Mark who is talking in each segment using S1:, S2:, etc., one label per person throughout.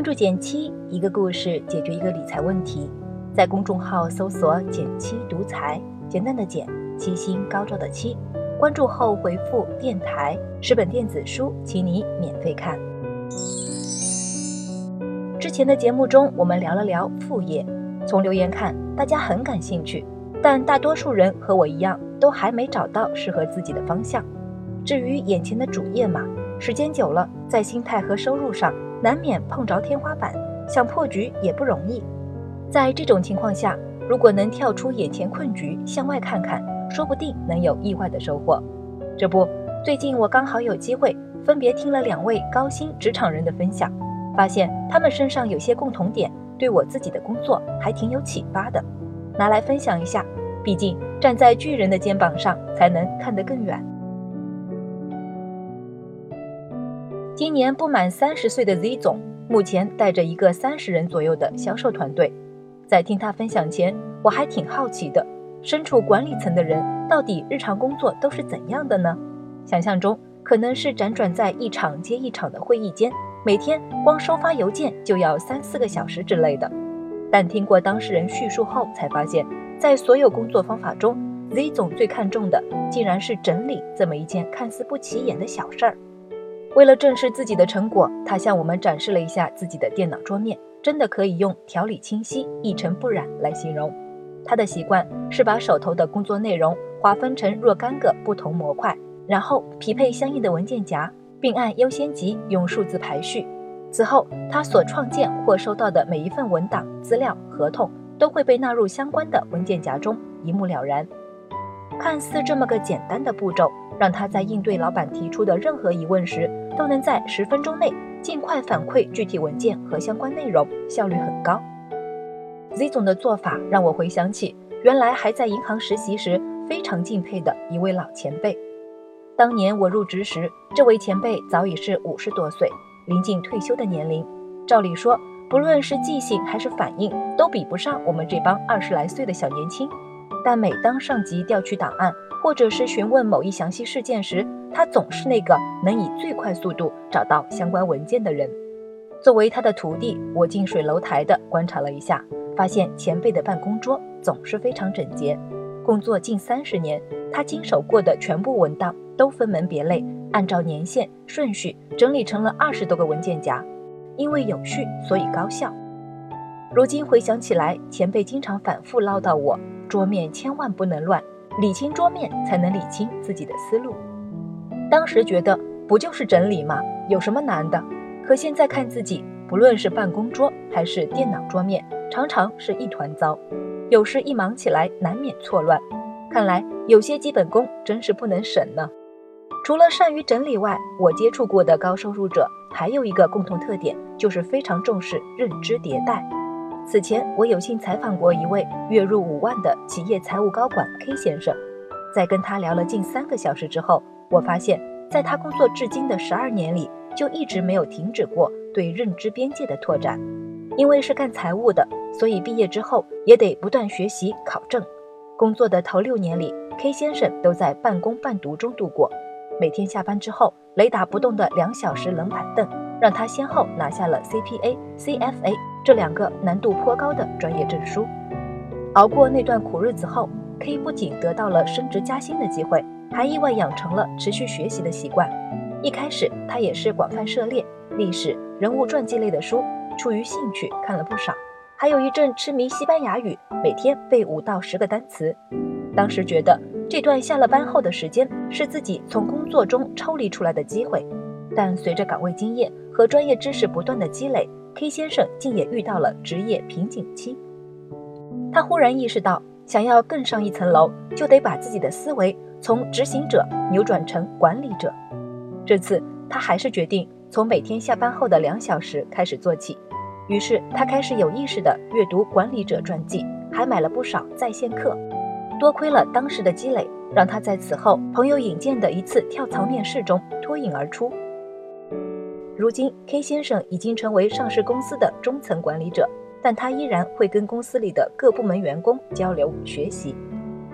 S1: 关注减七，一个故事解决一个理财问题。在公众号搜索“减七独裁，简单的减，七星高照的七。关注后回复“电台”，十本电子书，请你免费看。之前的节目中，我们聊了聊副业。从留言看，大家很感兴趣，但大多数人和我一样，都还没找到适合自己的方向。至于眼前的主业嘛，时间久了，在心态和收入上。难免碰着天花板，想破局也不容易。在这种情况下，如果能跳出眼前困局，向外看看，说不定能有意外的收获。这不，最近我刚好有机会，分别听了两位高薪职场人的分享，发现他们身上有些共同点，对我自己的工作还挺有启发的，拿来分享一下。毕竟站在巨人的肩膀上，才能看得更远。今年不满三十岁的 Z 总，目前带着一个三十人左右的销售团队。在听他分享前，我还挺好奇的，身处管理层的人到底日常工作都是怎样的呢？想象中可能是辗转在一场接一场的会议间，每天光收发邮件就要三四个小时之类的。但听过当事人叙述后，才发现，在所有工作方法中，Z 总最看重的竟然是整理这么一件看似不起眼的小事儿。为了证实自己的成果，他向我们展示了一下自己的电脑桌面，真的可以用条理清晰、一尘不染来形容。他的习惯是把手头的工作内容划分成若干个不同模块，然后匹配相应的文件夹，并按优先级用数字排序。此后，他所创建或收到的每一份文档、资料、合同都会被纳入相关的文件夹中，一目了然。看似这么个简单的步骤，让他在应对老板提出的任何疑问时，都能在十分钟内尽快反馈具体文件和相关内容，效率很高。Z 总的做法让我回想起原来还在银行实习时非常敬佩的一位老前辈。当年我入职时，这位前辈早已是五十多岁，临近退休的年龄。照理说，不论是记性还是反应，都比不上我们这帮二十来岁的小年轻。但每当上级调取档案，或者是询问某一详细事件时，他总是那个能以最快速度找到相关文件的人。作为他的徒弟，我近水楼台的观察了一下，发现前辈的办公桌总是非常整洁。工作近三十年，他经手过的全部文档都分门别类，按照年限顺序整理成了二十多个文件夹。因为有序，所以高效。如今回想起来，前辈经常反复唠叨我。桌面千万不能乱，理清桌面才能理清自己的思路。当时觉得不就是整理吗？有什么难的？可现在看自己，不论是办公桌还是电脑桌面，常常是一团糟。有时一忙起来，难免错乱。看来有些基本功真是不能省呢。除了善于整理外，我接触过的高收入者还有一个共同特点，就是非常重视认知迭代。此前，我有幸采访过一位月入五万的企业财务高管 K 先生，在跟他聊了近三个小时之后，我发现，在他工作至今的十二年里，就一直没有停止过对认知边界的拓展。因为是干财务的，所以毕业之后也得不断学习考证。工作的头六年里，K 先生都在半工半读中度过。每天下班之后，雷打不动的两小时冷板凳，让他先后拿下了 CPA、CFA。这两个难度颇高的专业证书，熬过那段苦日子后，K 不仅得到了升职加薪的机会，还意外养成了持续学习的习惯。一开始他也是广泛涉猎历史、人物传记类的书，出于兴趣看了不少，还有一阵痴迷西班牙语，每天背五到十个单词。当时觉得这段下了班后的时间是自己从工作中抽离出来的机会，但随着岗位经验和专业知识不断的积累。K 先生竟也遇到了职业瓶颈期，他忽然意识到，想要更上一层楼，就得把自己的思维从执行者扭转成管理者。这次他还是决定从每天下班后的两小时开始做起，于是他开始有意识地阅读管理者传记，还买了不少在线课。多亏了当时的积累，让他在此后朋友引荐的一次跳槽面试中脱颖而出。如今，K 先生已经成为上市公司的中层管理者，但他依然会跟公司里的各部门员工交流学习。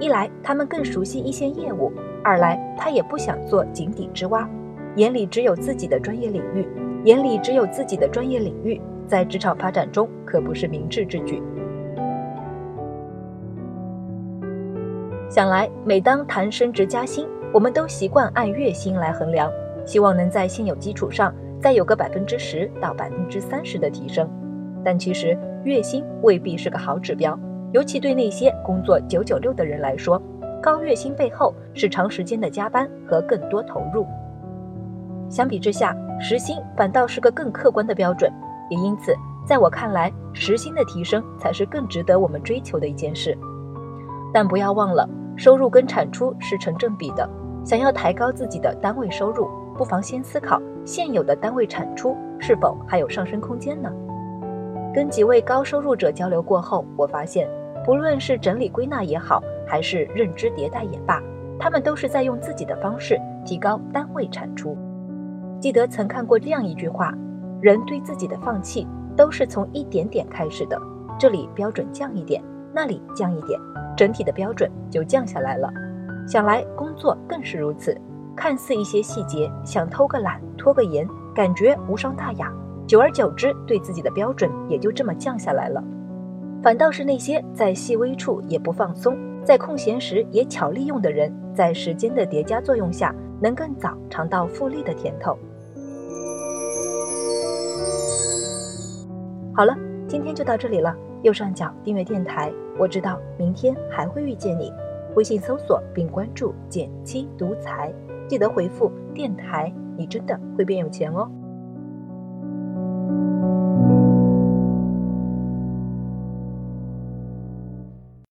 S1: 一来，他们更熟悉一线业务；二来，他也不想做井底之蛙，眼里只有自己的专业领域，眼里只有自己的专业领域，在职场发展中可不是明智之举。想来，每当谈升职加薪，我们都习惯按月薪来衡量，希望能在现有基础上再有个百分之十到百分之三十的提升。但其实，月薪未必是个好指标，尤其对那些工作九九六的人来说，高月薪背后是长时间的加班和更多投入。相比之下，时薪反倒是个更客观的标准，也因此，在我看来，时薪的提升才是更值得我们追求的一件事。但不要忘了。收入跟产出是成正比的，想要抬高自己的单位收入，不妨先思考现有的单位产出是否还有上升空间呢？跟几位高收入者交流过后，我发现，不论是整理归纳也好，还是认知迭代也罢，他们都是在用自己的方式提高单位产出。记得曾看过这样一句话：人对自己的放弃都是从一点点开始的，这里标准降一点，那里降一点。整体的标准就降下来了，想来工作更是如此。看似一些细节，想偷个懒、拖个延，感觉无伤大雅。久而久之，对自己的标准也就这么降下来了。反倒是那些在细微处也不放松，在空闲时也巧利用的人，在时间的叠加作用下，能更早尝到复利的甜头。好了，今天就到这里了。右上角订阅电台。我知道明天还会遇见你，微信搜索并关注“减七独裁，记得回复“电台”，你真的会变有钱哦。